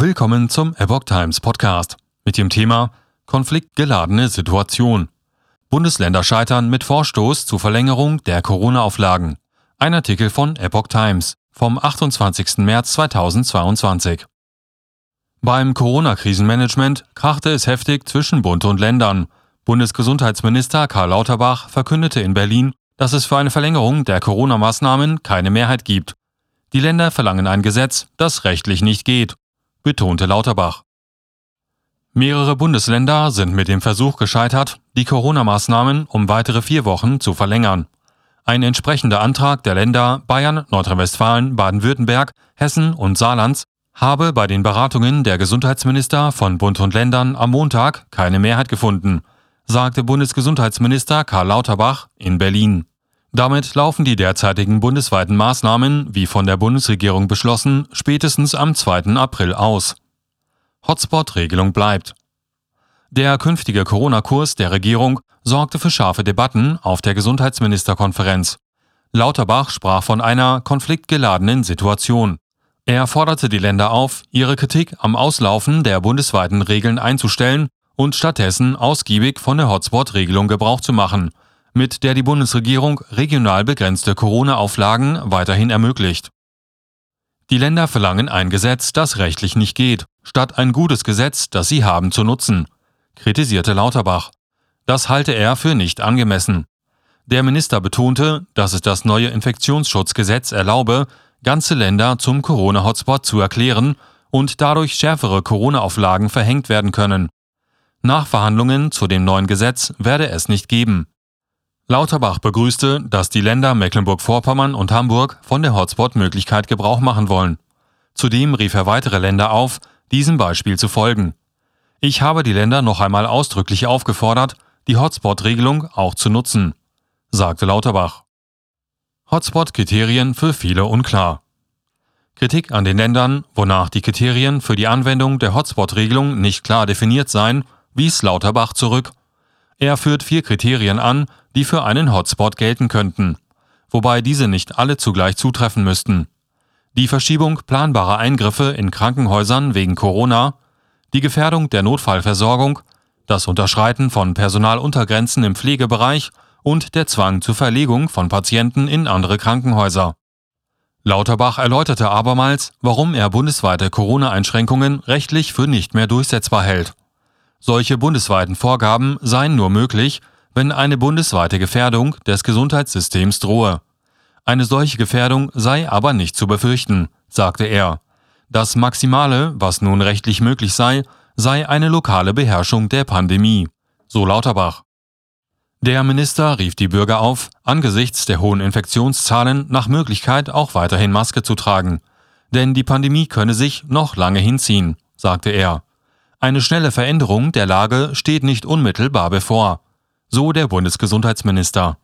Willkommen zum Epoch Times Podcast mit dem Thema Konfliktgeladene Situation. Bundesländer scheitern mit Vorstoß zur Verlängerung der Corona-Auflagen. Ein Artikel von Epoch Times vom 28. März 2022. Beim Corona-Krisenmanagement krachte es heftig zwischen Bund und Ländern. Bundesgesundheitsminister Karl Lauterbach verkündete in Berlin, dass es für eine Verlängerung der Corona-Maßnahmen keine Mehrheit gibt. Die Länder verlangen ein Gesetz, das rechtlich nicht geht betonte Lauterbach. Mehrere Bundesländer sind mit dem Versuch gescheitert, die Corona-Maßnahmen um weitere vier Wochen zu verlängern. Ein entsprechender Antrag der Länder Bayern, Nordrhein-Westfalen, Baden-Württemberg, Hessen und Saarlands habe bei den Beratungen der Gesundheitsminister von Bund und Ländern am Montag keine Mehrheit gefunden, sagte Bundesgesundheitsminister Karl Lauterbach in Berlin. Damit laufen die derzeitigen bundesweiten Maßnahmen, wie von der Bundesregierung beschlossen, spätestens am 2. April aus. Hotspot-Regelung bleibt. Der künftige Corona-Kurs der Regierung sorgte für scharfe Debatten auf der Gesundheitsministerkonferenz. Lauterbach sprach von einer konfliktgeladenen Situation. Er forderte die Länder auf, ihre Kritik am Auslaufen der bundesweiten Regeln einzustellen und stattdessen ausgiebig von der Hotspot-Regelung Gebrauch zu machen – mit der die Bundesregierung regional begrenzte Corona-Auflagen weiterhin ermöglicht. Die Länder verlangen ein Gesetz, das rechtlich nicht geht, statt ein gutes Gesetz, das sie haben, zu nutzen, kritisierte Lauterbach. Das halte er für nicht angemessen. Der Minister betonte, dass es das neue Infektionsschutzgesetz erlaube, ganze Länder zum Corona-Hotspot zu erklären und dadurch schärfere Corona-Auflagen verhängt werden können. Nachverhandlungen zu dem neuen Gesetz werde es nicht geben. Lauterbach begrüßte, dass die Länder Mecklenburg-Vorpommern und Hamburg von der Hotspot-Möglichkeit Gebrauch machen wollen. Zudem rief er weitere Länder auf, diesem Beispiel zu folgen. Ich habe die Länder noch einmal ausdrücklich aufgefordert, die Hotspot-Regelung auch zu nutzen, sagte Lauterbach. Hotspot-Kriterien für viele unklar. Kritik an den Ländern, wonach die Kriterien für die Anwendung der Hotspot-Regelung nicht klar definiert seien, wies Lauterbach zurück. Er führt vier Kriterien an, die für einen Hotspot gelten könnten, wobei diese nicht alle zugleich zutreffen müssten. Die Verschiebung planbarer Eingriffe in Krankenhäusern wegen Corona, die Gefährdung der Notfallversorgung, das Unterschreiten von Personaluntergrenzen im Pflegebereich und der Zwang zur Verlegung von Patienten in andere Krankenhäuser. Lauterbach erläuterte abermals, warum er bundesweite Corona-Einschränkungen rechtlich für nicht mehr durchsetzbar hält. Solche bundesweiten Vorgaben seien nur möglich, wenn eine bundesweite Gefährdung des Gesundheitssystems drohe. Eine solche Gefährdung sei aber nicht zu befürchten, sagte er. Das Maximale, was nun rechtlich möglich sei, sei eine lokale Beherrschung der Pandemie, so Lauterbach. Der Minister rief die Bürger auf, angesichts der hohen Infektionszahlen nach Möglichkeit auch weiterhin Maske zu tragen. Denn die Pandemie könne sich noch lange hinziehen, sagte er. Eine schnelle Veränderung der Lage steht nicht unmittelbar bevor so der Bundesgesundheitsminister.